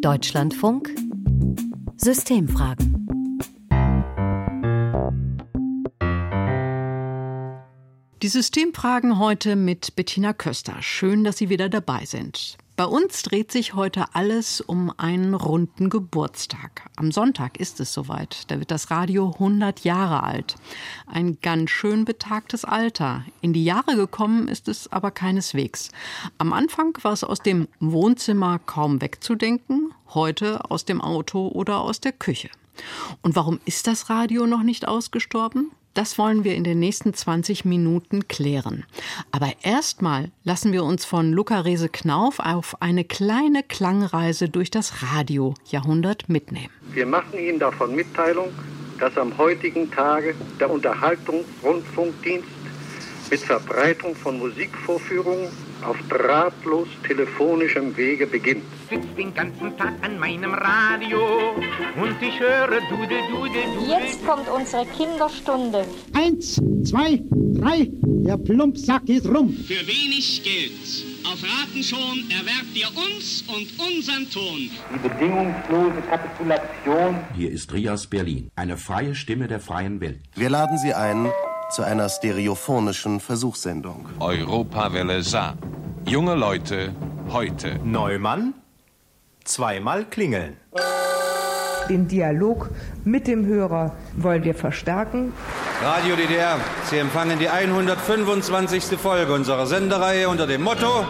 Deutschlandfunk Systemfragen. Die Systemfragen heute mit Bettina Köster. Schön, dass Sie wieder dabei sind. Bei uns dreht sich heute alles um einen runden Geburtstag. Am Sonntag ist es soweit. Da wird das Radio 100 Jahre alt. Ein ganz schön betagtes Alter. In die Jahre gekommen ist es aber keineswegs. Am Anfang war es aus dem Wohnzimmer kaum wegzudenken, heute aus dem Auto oder aus der Küche. Und warum ist das Radio noch nicht ausgestorben? Das wollen wir in den nächsten 20 Minuten klären. Aber erstmal lassen wir uns von Luca Rese Knauf auf eine kleine Klangreise durch das Radio-Jahrhundert mitnehmen. Wir machen Ihnen davon Mitteilung, dass am heutigen Tage der Unterhaltungsrundfunkdienst mit Verbreitung von Musikvorführungen auf drahtlos telefonischem Wege beginnt. Ich sitze den ganzen Tag an meinem Radio und ich höre Dudel, Dudel, Dudel. Jetzt kommt unsere Kinderstunde. Eins, zwei, drei, der Plumpsack ist rum. Für wenig Geld. Auf Raten schon erwerbt ihr uns und unseren Ton. Die bedingungslose Kapitulation. Hier ist Rias Berlin, eine freie Stimme der freien Welt. Wir laden Sie ein zu einer stereophonischen Versuchssendung. Europawelle Saar. Junge Leute heute. Neumann, zweimal klingeln. Den Dialog mit dem Hörer wollen wir verstärken. Radio DDR, Sie empfangen die 125. Folge unserer Sendereihe unter dem Motto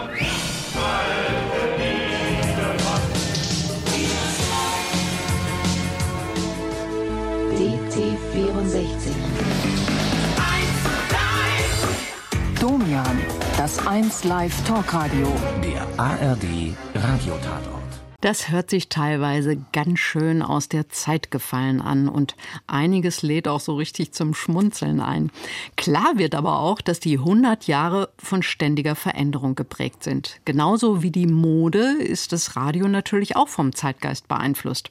DT64 Domian, das 1 Live Talkradio. Der ARD Radiotatort. Das hört sich teilweise ganz schön aus der Zeit gefallen an und einiges lädt auch so richtig zum Schmunzeln ein. Klar wird aber auch, dass die 100 Jahre von ständiger Veränderung geprägt sind. Genauso wie die Mode ist das Radio natürlich auch vom Zeitgeist beeinflusst.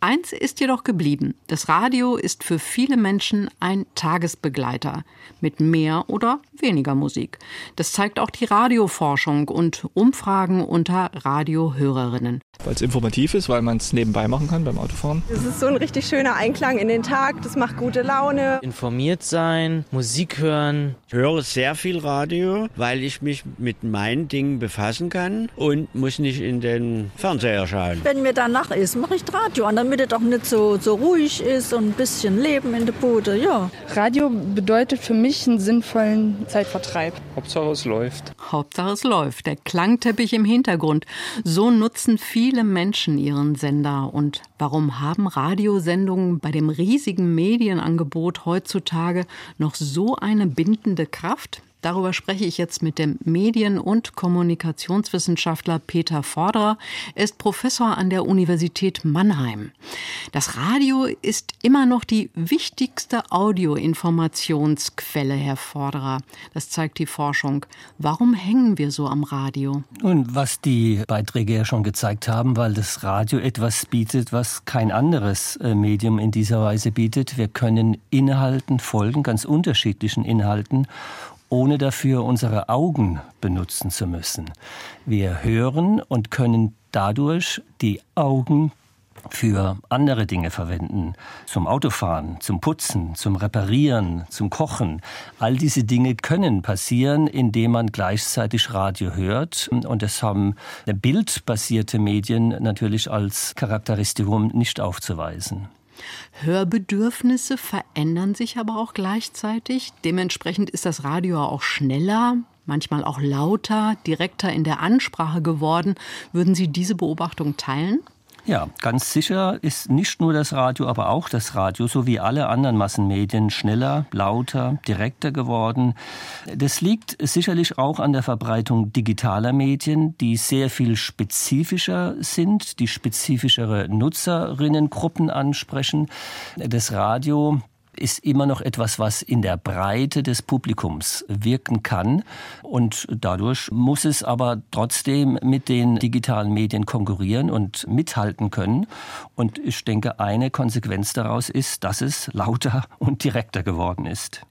Eins ist jedoch geblieben. Das Radio ist für viele Menschen ein Tagesbegleiter mit mehr oder weniger Musik. Das zeigt auch die Radioforschung und Umfragen unter Radiohörerinnen weil es informativ ist, weil man es nebenbei machen kann beim Autofahren. Es ist so ein richtig schöner Einklang in den Tag, das macht gute Laune. Informiert sein, Musik hören. Ich höre sehr viel Radio, weil ich mich mit meinen Dingen befassen kann und muss nicht in den Fernseher schauen. Wenn mir danach ist, mache ich Radio an, damit es auch nicht so, so ruhig ist und ein bisschen Leben in der Bude, ja. Radio bedeutet für mich einen sinnvollen Zeitvertreib. Hauptsache es läuft. Hauptsache es läuft. Der Klangteppich im Hintergrund. So nutzen viele viele Menschen ihren Sender und warum haben Radiosendungen bei dem riesigen Medienangebot heutzutage noch so eine bindende Kraft? Darüber spreche ich jetzt mit dem Medien- und Kommunikationswissenschaftler Peter Vorderer. Er ist Professor an der Universität Mannheim. Das Radio ist immer noch die wichtigste Audioinformationsquelle, Herr Vorderer. Das zeigt die Forschung. Warum hängen wir so am Radio? Und was die Beiträge ja schon gezeigt haben, weil das Radio etwas bietet, was kein anderes äh, Medium in dieser Weise bietet. Wir können Inhalten folgen, ganz unterschiedlichen Inhalten ohne dafür unsere Augen benutzen zu müssen. Wir hören und können dadurch die Augen für andere Dinge verwenden. Zum Autofahren, zum Putzen, zum Reparieren, zum Kochen. All diese Dinge können passieren, indem man gleichzeitig Radio hört. Und das haben bildbasierte Medien natürlich als Charakteristikum nicht aufzuweisen. Hörbedürfnisse verändern sich aber auch gleichzeitig. Dementsprechend ist das Radio auch schneller, manchmal auch lauter, direkter in der Ansprache geworden. Würden Sie diese Beobachtung teilen? Ja, ganz sicher ist nicht nur das Radio, aber auch das Radio, so wie alle anderen Massenmedien, schneller, lauter, direkter geworden. Das liegt sicherlich auch an der Verbreitung digitaler Medien, die sehr viel spezifischer sind, die spezifischere Nutzerinnengruppen ansprechen. Das Radio ist immer noch etwas, was in der Breite des Publikums wirken kann. Und dadurch muss es aber trotzdem mit den digitalen Medien konkurrieren und mithalten können. Und ich denke, eine Konsequenz daraus ist, dass es lauter und direkter geworden ist.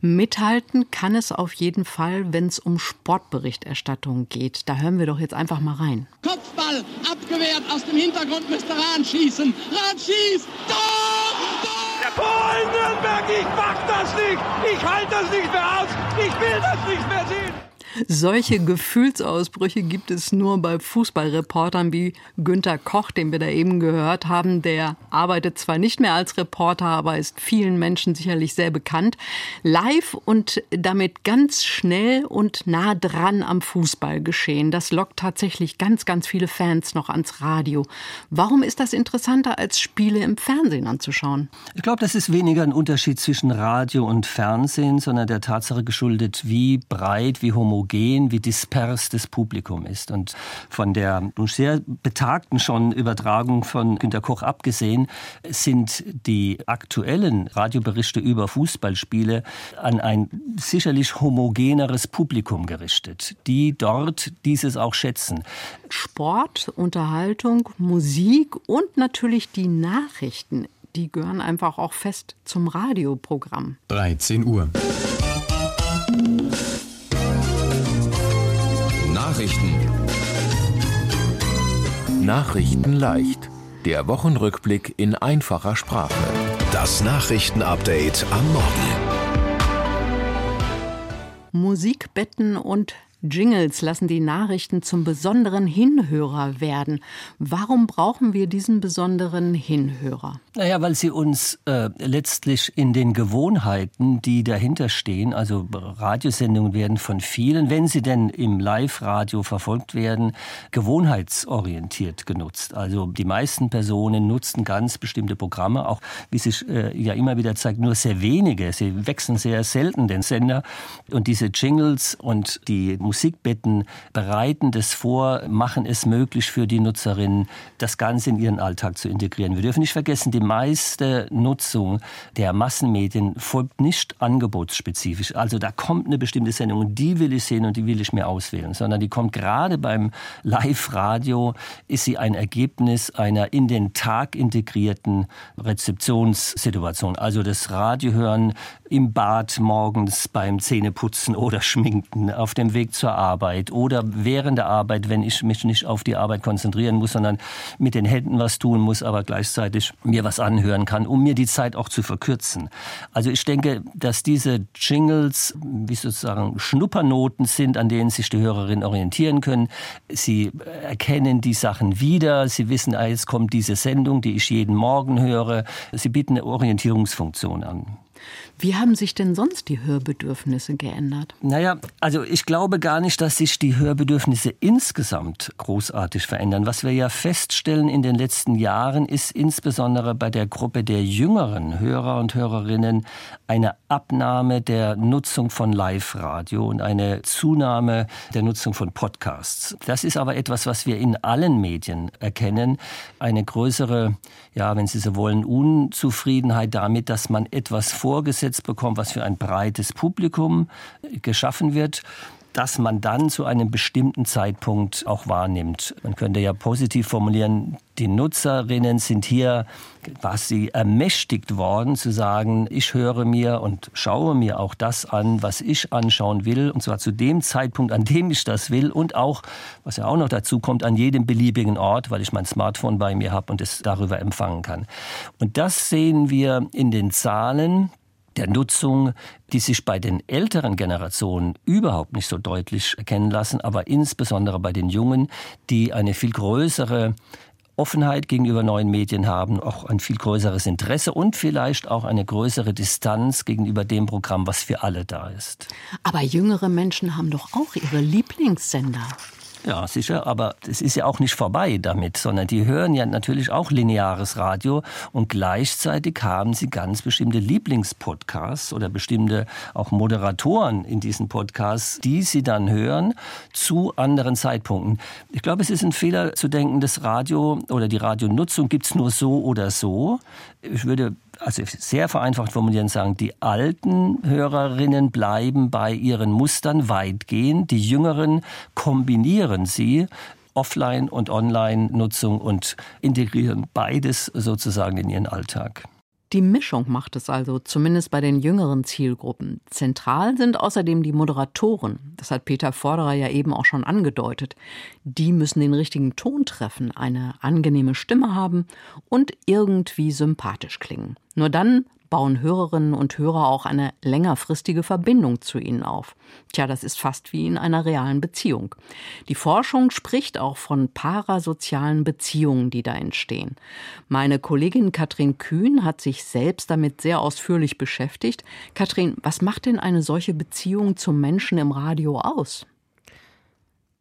Mithalten kann es auf jeden Fall, wenn es um Sportberichterstattung geht. Da hören wir doch jetzt einfach mal rein. Kopfball abgewehrt aus dem Hintergrund müsste Rahn schießen. Rahn schießt. Tor! In Nürnberg, ich mach das nicht. Ich halte das nicht mehr aus. Ich will das nicht mehr sehen. Solche Gefühlsausbrüche gibt es nur bei Fußballreportern wie Günter Koch, den wir da eben gehört haben. Der arbeitet zwar nicht mehr als Reporter, aber ist vielen Menschen sicherlich sehr bekannt. Live und damit ganz schnell und nah dran am Fußball geschehen. Das lockt tatsächlich ganz, ganz viele Fans noch ans Radio. Warum ist das interessanter, als Spiele im Fernsehen anzuschauen? Ich glaube, das ist weniger ein Unterschied zwischen Radio und Fernsehen, sondern der Tatsache geschuldet, wie breit, wie homogen homogen, wie dispers das Publikum ist. Und von der sehr betagten schon Übertragung von Günter Koch abgesehen, sind die aktuellen Radioberichte über Fußballspiele an ein sicherlich homogeneres Publikum gerichtet, die dort dieses auch schätzen. Sport, Unterhaltung, Musik und natürlich die Nachrichten die gehören einfach auch fest zum Radioprogramm. 13 Uhr. Nachrichten. Nachrichten leicht. Der Wochenrückblick in einfacher Sprache. Das Nachrichtenupdate am Morgen. Musikbetten und Jingles lassen die Nachrichten zum besonderen Hinhörer werden. Warum brauchen wir diesen besonderen Hinhörer? Naja, weil sie uns äh, letztlich in den Gewohnheiten, die dahinter stehen, also Radiosendungen werden von vielen, wenn sie denn im Live-Radio verfolgt werden, gewohnheitsorientiert genutzt. Also die meisten Personen nutzen ganz bestimmte Programme, auch wie sich äh, ja immer wieder zeigt, nur sehr wenige. Sie wechseln sehr selten den Sender. Und diese Jingles und die Musikbetten bereiten das vor, machen es möglich für die Nutzerinnen, das Ganze in ihren Alltag zu integrieren. Wir dürfen nicht vergessen, die meiste Nutzung der Massenmedien folgt nicht angebotsspezifisch. Also da kommt eine bestimmte Sendung und die will ich sehen und die will ich mir auswählen, sondern die kommt gerade beim Live-Radio, ist sie ein Ergebnis einer in den Tag integrierten Rezeptionssituation. Also das Radiohören im Bad morgens beim Zähneputzen oder Schminken, auf dem Weg zur Arbeit oder während der Arbeit, wenn ich mich nicht auf die Arbeit konzentrieren muss, sondern mit den Händen was tun muss, aber gleichzeitig mir was anhören kann, um mir die Zeit auch zu verkürzen. Also ich denke, dass diese Jingles wie sozusagen Schnuppernoten sind, an denen sich die Hörerinnen orientieren können. Sie erkennen die Sachen wieder. Sie wissen, ah, jetzt kommt diese Sendung, die ich jeden Morgen höre. Sie bieten eine Orientierungsfunktion an. Wie haben sich denn sonst die Hörbedürfnisse geändert? Naja, also ich glaube gar nicht, dass sich die Hörbedürfnisse insgesamt großartig verändern. Was wir ja feststellen in den letzten Jahren ist insbesondere bei der Gruppe der jüngeren Hörer und Hörerinnen eine Abnahme der Nutzung von Live-Radio und eine Zunahme der Nutzung von Podcasts. Das ist aber etwas, was wir in allen Medien erkennen. Eine größere, ja, wenn Sie so wollen, Unzufriedenheit damit, dass man etwas vorgesetzt bekommt, was für ein breites Publikum geschaffen wird das man dann zu einem bestimmten Zeitpunkt auch wahrnimmt. Man könnte ja positiv formulieren, die Nutzerinnen sind hier quasi ermächtigt worden zu sagen, ich höre mir und schaue mir auch das an, was ich anschauen will, und zwar zu dem Zeitpunkt, an dem ich das will und auch, was ja auch noch dazu kommt, an jedem beliebigen Ort, weil ich mein Smartphone bei mir habe und es darüber empfangen kann. Und das sehen wir in den Zahlen der Nutzung, die sich bei den älteren Generationen überhaupt nicht so deutlich erkennen lassen, aber insbesondere bei den Jungen, die eine viel größere Offenheit gegenüber neuen Medien haben, auch ein viel größeres Interesse und vielleicht auch eine größere Distanz gegenüber dem Programm, was für alle da ist. Aber jüngere Menschen haben doch auch ihre Lieblingssender. Ja, sicher, aber es ist ja auch nicht vorbei damit, sondern die hören ja natürlich auch lineares Radio und gleichzeitig haben sie ganz bestimmte Lieblingspodcasts oder bestimmte auch Moderatoren in diesen Podcasts, die sie dann hören zu anderen Zeitpunkten. Ich glaube, es ist ein Fehler zu denken, das Radio oder die Radionutzung gibt's nur so oder so. Ich würde also sehr vereinfacht formulieren sagen, die alten Hörerinnen bleiben bei ihren Mustern weitgehend, die jüngeren kombinieren sie Offline- und Online-Nutzung und integrieren beides sozusagen in ihren Alltag. Die Mischung macht es also, zumindest bei den jüngeren Zielgruppen. Zentral sind außerdem die Moderatoren. Das hat Peter Forderer ja eben auch schon angedeutet. Die müssen den richtigen Ton treffen, eine angenehme Stimme haben und irgendwie sympathisch klingen. Nur dann bauen Hörerinnen und Hörer auch eine längerfristige Verbindung zu ihnen auf. Tja, das ist fast wie in einer realen Beziehung. Die Forschung spricht auch von parasozialen Beziehungen, die da entstehen. Meine Kollegin Katrin Kühn hat sich selbst damit sehr ausführlich beschäftigt. Katrin, was macht denn eine solche Beziehung zum Menschen im Radio aus?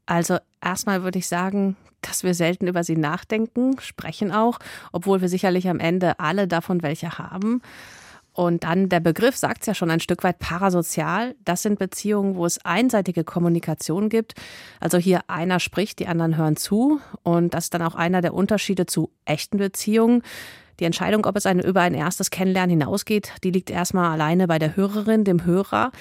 Also erstmal würde ich sagen, dass wir selten über sie nachdenken, sprechen auch, obwohl wir sicherlich am Ende alle davon welche haben. Und dann der Begriff sagt es ja schon ein Stück weit parasozial. Das sind Beziehungen, wo es einseitige Kommunikation gibt. Also hier einer spricht, die anderen hören zu. Und das ist dann auch einer der Unterschiede zu echten Beziehungen. Die Entscheidung, ob es eine, über ein erstes Kennenlernen hinausgeht, die liegt erstmal alleine bei der Hörerin, dem Hörer.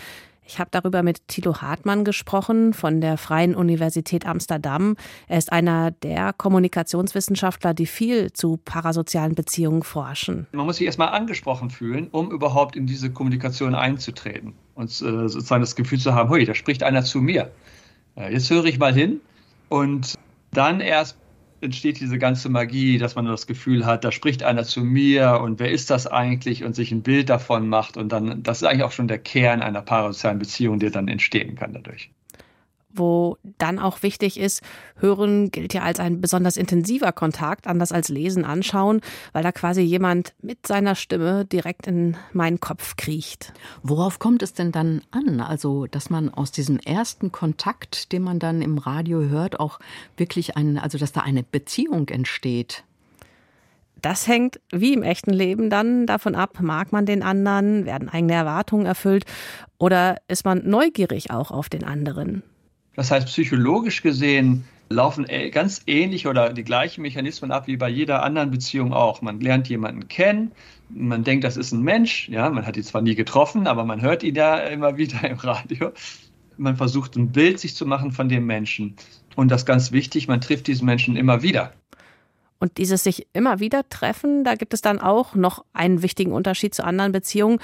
Ich habe darüber mit Thilo Hartmann gesprochen von der Freien Universität Amsterdam. Er ist einer der Kommunikationswissenschaftler, die viel zu parasozialen Beziehungen forschen. Man muss sich erstmal angesprochen fühlen, um überhaupt in diese Kommunikation einzutreten und äh, sozusagen das Gefühl zu haben, hui, da spricht einer zu mir. Jetzt höre ich mal hin und dann erst entsteht diese ganze Magie, dass man das Gefühl hat, da spricht einer zu mir und wer ist das eigentlich? Und sich ein Bild davon macht und dann, das ist eigentlich auch schon der Kern einer parasozialen Beziehung, der dann entstehen kann dadurch wo dann auch wichtig ist, Hören gilt ja als ein besonders intensiver Kontakt, anders als Lesen, Anschauen, weil da quasi jemand mit seiner Stimme direkt in meinen Kopf kriecht. Worauf kommt es denn dann an? Also, dass man aus diesem ersten Kontakt, den man dann im Radio hört, auch wirklich ein, also dass da eine Beziehung entsteht? Das hängt wie im echten Leben dann davon ab, mag man den anderen, werden eigene Erwartungen erfüllt oder ist man neugierig auch auf den anderen? Das heißt, psychologisch gesehen laufen ganz ähnlich oder die gleichen Mechanismen ab wie bei jeder anderen Beziehung auch. Man lernt jemanden kennen, man denkt, das ist ein Mensch, ja, man hat ihn zwar nie getroffen, aber man hört ihn ja immer wieder im Radio. Man versucht ein Bild sich zu machen von dem Menschen. Und das ist ganz wichtig, man trifft diesen Menschen immer wieder. Und dieses sich immer wieder treffen, da gibt es dann auch noch einen wichtigen Unterschied zu anderen Beziehungen,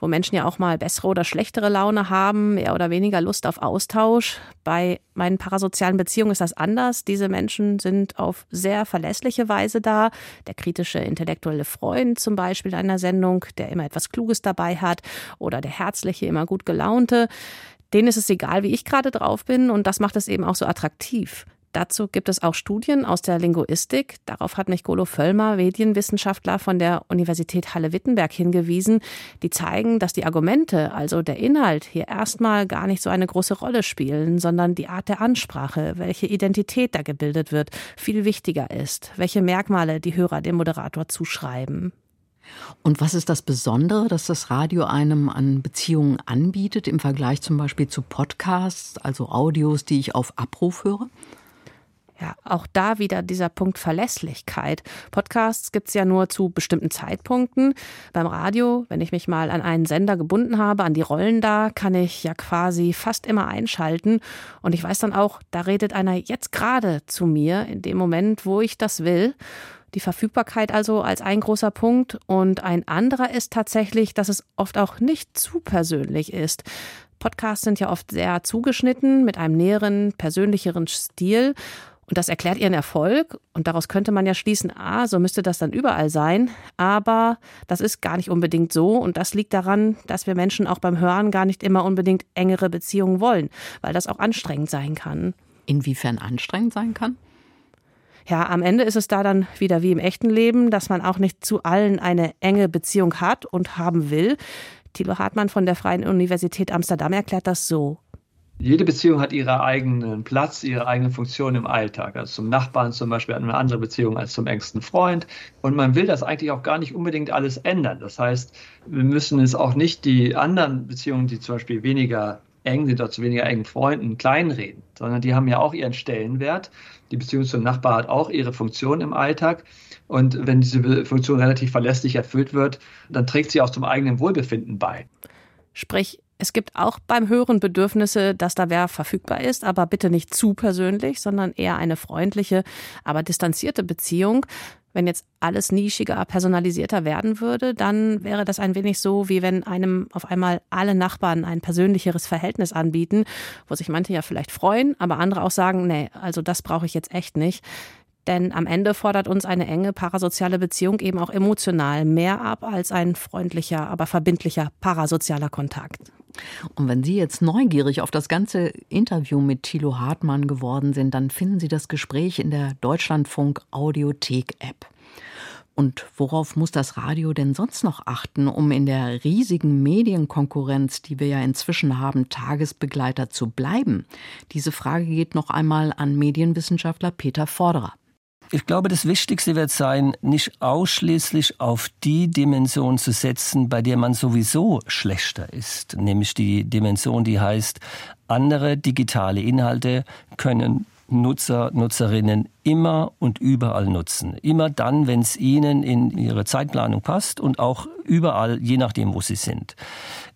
wo Menschen ja auch mal bessere oder schlechtere Laune haben, mehr oder weniger Lust auf Austausch. Bei meinen parasozialen Beziehungen ist das anders. Diese Menschen sind auf sehr verlässliche Weise da. Der kritische intellektuelle Freund zum Beispiel einer Sendung, der immer etwas Kluges dabei hat, oder der herzliche, immer gut gelaunte. Denen ist es egal, wie ich gerade drauf bin, und das macht es eben auch so attraktiv. Dazu gibt es auch Studien aus der Linguistik. Darauf hat mich Golo Völlmer, Medienwissenschaftler von der Universität Halle-Wittenberg hingewiesen, die zeigen, dass die Argumente, also der Inhalt, hier erstmal gar nicht so eine große Rolle spielen, sondern die Art der Ansprache, welche Identität da gebildet wird, viel wichtiger ist, welche Merkmale die Hörer dem Moderator zuschreiben. Und was ist das Besondere, dass das Radio einem an Beziehungen anbietet im Vergleich zum Beispiel zu Podcasts, also Audios, die ich auf Abruf höre? Ja, auch da wieder dieser Punkt Verlässlichkeit. Podcasts gibt es ja nur zu bestimmten Zeitpunkten. Beim Radio, wenn ich mich mal an einen Sender gebunden habe, an die Rollen da, kann ich ja quasi fast immer einschalten. Und ich weiß dann auch, da redet einer jetzt gerade zu mir in dem Moment, wo ich das will. Die Verfügbarkeit also als ein großer Punkt. Und ein anderer ist tatsächlich, dass es oft auch nicht zu persönlich ist. Podcasts sind ja oft sehr zugeschnitten mit einem näheren, persönlicheren Stil. Und das erklärt ihren Erfolg. Und daraus könnte man ja schließen, ah, so müsste das dann überall sein. Aber das ist gar nicht unbedingt so. Und das liegt daran, dass wir Menschen auch beim Hören gar nicht immer unbedingt engere Beziehungen wollen, weil das auch anstrengend sein kann. Inwiefern anstrengend sein kann? Ja, am Ende ist es da dann wieder wie im echten Leben, dass man auch nicht zu allen eine enge Beziehung hat und haben will. Thilo Hartmann von der Freien Universität Amsterdam erklärt das so. Jede Beziehung hat ihren eigenen Platz, ihre eigene Funktion im Alltag. Also zum Nachbarn zum Beispiel hat man eine andere Beziehung als zum engsten Freund. Und man will das eigentlich auch gar nicht unbedingt alles ändern. Das heißt, wir müssen es auch nicht die anderen Beziehungen, die zum Beispiel weniger eng sind oder zu weniger engen Freunden, kleinreden, sondern die haben ja auch ihren Stellenwert. Die Beziehung zum Nachbar hat auch ihre Funktion im Alltag. Und wenn diese Funktion relativ verlässlich erfüllt wird, dann trägt sie auch zum eigenen Wohlbefinden bei. Sprich, es gibt auch beim Hören Bedürfnisse, dass da wer verfügbar ist, aber bitte nicht zu persönlich, sondern eher eine freundliche, aber distanzierte Beziehung. Wenn jetzt alles nischiger, personalisierter werden würde, dann wäre das ein wenig so, wie wenn einem auf einmal alle Nachbarn ein persönlicheres Verhältnis anbieten, wo sich manche ja vielleicht freuen, aber andere auch sagen, nee, also das brauche ich jetzt echt nicht. Denn am Ende fordert uns eine enge parasoziale Beziehung eben auch emotional mehr ab als ein freundlicher, aber verbindlicher parasozialer Kontakt. Und wenn Sie jetzt neugierig auf das ganze Interview mit Thilo Hartmann geworden sind, dann finden Sie das Gespräch in der Deutschlandfunk Audiothek App. Und worauf muss das Radio denn sonst noch achten, um in der riesigen Medienkonkurrenz, die wir ja inzwischen haben, Tagesbegleiter zu bleiben? Diese Frage geht noch einmal an Medienwissenschaftler Peter Forderer. Ich glaube, das Wichtigste wird sein, nicht ausschließlich auf die Dimension zu setzen, bei der man sowieso schlechter ist, nämlich die Dimension, die heißt, andere digitale Inhalte können Nutzer, Nutzerinnen immer und überall nutzen. Immer dann, wenn es ihnen in ihre Zeitplanung passt und auch überall, je nachdem, wo sie sind.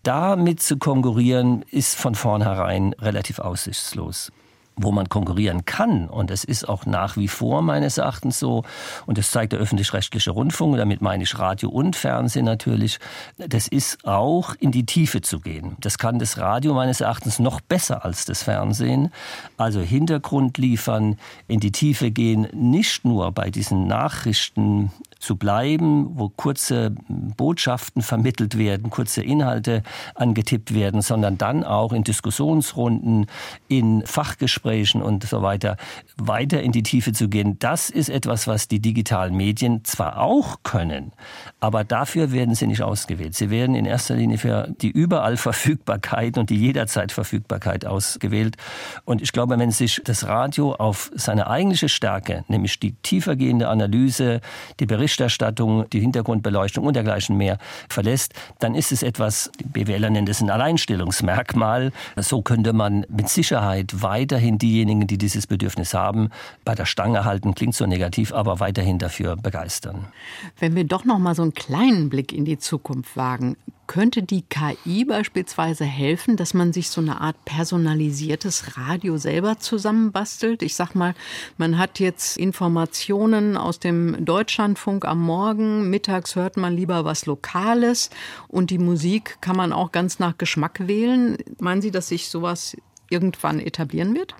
Damit zu konkurrieren, ist von vornherein relativ aussichtslos wo man konkurrieren kann, und es ist auch nach wie vor meines Erachtens so, und das zeigt der öffentlich-rechtliche Rundfunk, damit meine ich Radio und Fernsehen natürlich, das ist auch in die Tiefe zu gehen. Das kann das Radio meines Erachtens noch besser als das Fernsehen. Also Hintergrund liefern, in die Tiefe gehen, nicht nur bei diesen Nachrichten zu bleiben, wo kurze Botschaften vermittelt werden, kurze Inhalte angetippt werden, sondern dann auch in Diskussionsrunden, in Fachgesprächen und so weiter weiter in die Tiefe zu gehen. Das ist etwas, was die digitalen Medien zwar auch können, aber dafür werden sie nicht ausgewählt. Sie werden in erster Linie für die überall Verfügbarkeit und die jederzeit Verfügbarkeit ausgewählt. Und ich glaube, wenn sich das Radio auf seine eigentliche Stärke, nämlich die tiefergehende Analyse, die Berichterstattung, die Hintergrundbeleuchtung und dergleichen mehr verlässt, dann ist es etwas, die BWLer nennen es ein Alleinstellungsmerkmal. So könnte man mit Sicherheit weiterhin diejenigen, die dieses Bedürfnis haben, bei der Stange halten. Klingt so negativ, aber weiterhin dafür begeistern. Wenn wir doch noch mal so einen kleinen Blick in die Zukunft wagen, könnte die KI beispielsweise helfen, dass man sich so eine Art personalisiertes Radio selber zusammenbastelt? Ich sag mal, man hat jetzt Informationen aus dem Deutschlandfunk am Morgen, mittags hört man lieber was Lokales und die Musik kann man auch ganz nach Geschmack wählen. Meinen Sie, dass sich sowas irgendwann etablieren wird?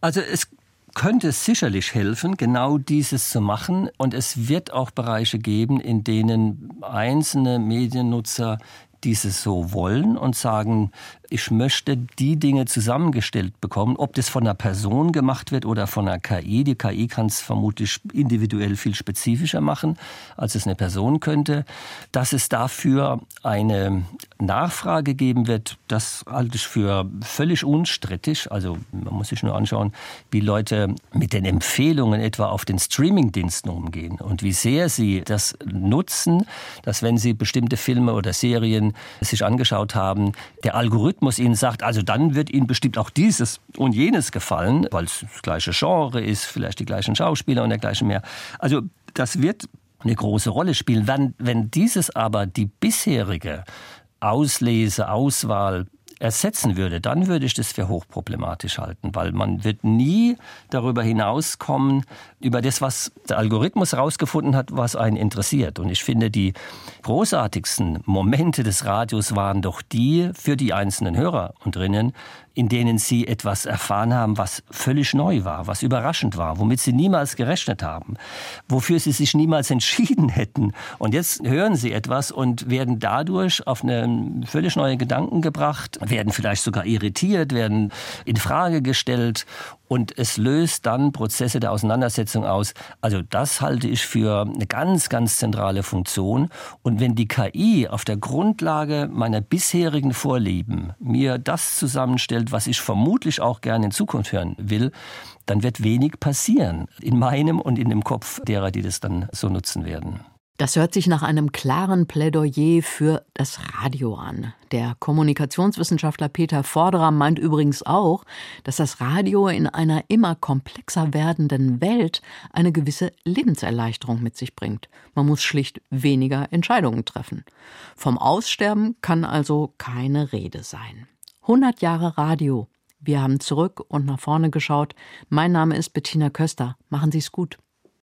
Also es könnte sicherlich helfen, genau dieses zu machen. Und es wird auch Bereiche geben, in denen einzelne Mediennutzer dieses so wollen und sagen, ich möchte die Dinge zusammengestellt bekommen, ob das von einer Person gemacht wird oder von einer KI. Die KI kann es vermutlich individuell viel spezifischer machen, als es eine Person könnte. Dass es dafür eine Nachfrage geben wird, das halte ich für völlig unstrittig. Also man muss sich nur anschauen, wie Leute mit den Empfehlungen etwa auf den Streamingdiensten umgehen und wie sehr sie das nutzen, dass wenn sie bestimmte Filme oder Serien sich angeschaut haben, der Algorithmus Algorithmus Ihnen sagt, also dann wird Ihnen bestimmt auch dieses und jenes gefallen, weil es das gleiche Genre ist, vielleicht die gleichen Schauspieler und dergleichen mehr. Also das wird eine große Rolle spielen. Wenn, wenn dieses aber die bisherige Auslese, Auswahl ersetzen würde, dann würde ich das für hochproblematisch halten, weil man wird nie darüber hinauskommen, über das, was der Algorithmus herausgefunden hat, was einen interessiert. Und ich finde, die großartigsten Momente des Radios waren doch die für die einzelnen Hörer und drinnen, in denen sie etwas erfahren haben, was völlig neu war, was überraschend war, womit sie niemals gerechnet haben, wofür sie sich niemals entschieden hätten. Und jetzt hören sie etwas und werden dadurch auf eine völlig neue Gedanken gebracht, werden vielleicht sogar irritiert, werden in Frage gestellt und es löst dann Prozesse der Auseinandersetzung aus. Also das halte ich für eine ganz, ganz zentrale Funktion. Und wenn die KI auf der Grundlage meiner bisherigen Vorlieben mir das zusammenstellt, was ich vermutlich auch gerne in Zukunft hören will, dann wird wenig passieren in meinem und in dem Kopf derer, die das dann so nutzen werden. Das hört sich nach einem klaren Plädoyer für das Radio an. Der Kommunikationswissenschaftler Peter Forderer meint übrigens auch, dass das Radio in einer immer komplexer werdenden Welt eine gewisse Lebenserleichterung mit sich bringt. Man muss schlicht weniger Entscheidungen treffen. Vom Aussterben kann also keine Rede sein. 100 Jahre Radio. Wir haben zurück und nach vorne geschaut. Mein Name ist Bettina Köster. Machen Sie es gut.